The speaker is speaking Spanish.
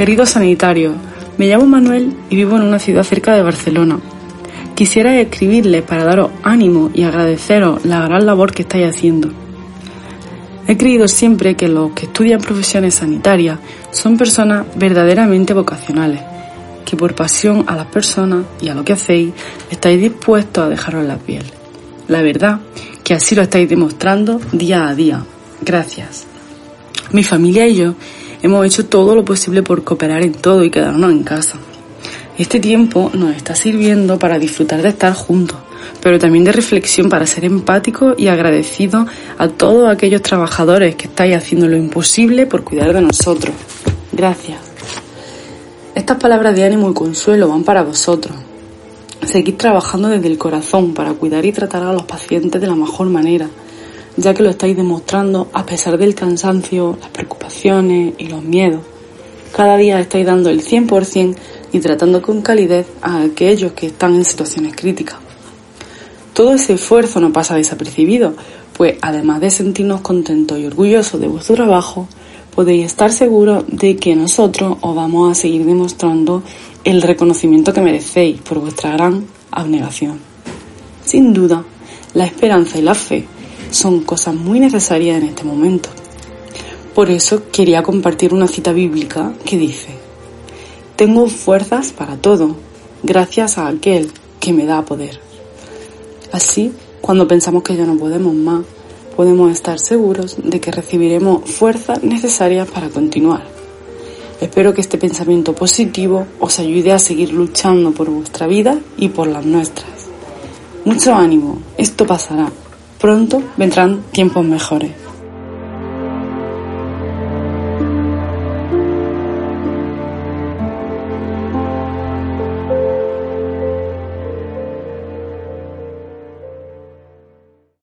Queridos sanitarios, me llamo Manuel y vivo en una ciudad cerca de Barcelona. Quisiera escribirles para daros ánimo y agradeceros la gran labor que estáis haciendo. He creído siempre que los que estudian profesiones sanitarias son personas verdaderamente vocacionales, que por pasión a las personas y a lo que hacéis estáis dispuestos a dejaros la piel. La verdad que así lo estáis demostrando día a día. Gracias. Mi familia y yo hemos hecho todo lo posible por cooperar en todo y quedarnos en casa. Este tiempo nos está sirviendo para disfrutar de estar juntos, pero también de reflexión para ser empáticos y agradecidos a todos aquellos trabajadores que estáis haciendo lo imposible por cuidar de nosotros. Gracias. Estas palabras de ánimo y consuelo van para vosotros. Seguid trabajando desde el corazón para cuidar y tratar a los pacientes de la mejor manera, ya que lo estáis demostrando a pesar del cansancio, las preocupaciones y los miedos. Cada día estáis dando el 100% y tratando con calidez a aquellos que están en situaciones críticas. Todo ese esfuerzo no pasa desapercibido, pues además de sentirnos contentos y orgullosos de vuestro trabajo, podéis estar seguros de que nosotros os vamos a seguir demostrando el reconocimiento que merecéis por vuestra gran abnegación. Sin duda, la esperanza y la fe son cosas muy necesarias en este momento. Por eso quería compartir una cita bíblica que dice, Tengo fuerzas para todo, gracias a aquel que me da poder. Así, cuando pensamos que ya no podemos más, podemos estar seguros de que recibiremos fuerzas necesarias para continuar. Espero que este pensamiento positivo os ayude a seguir luchando por vuestra vida y por las nuestras. Mucho ánimo, esto pasará. Pronto vendrán tiempos mejores.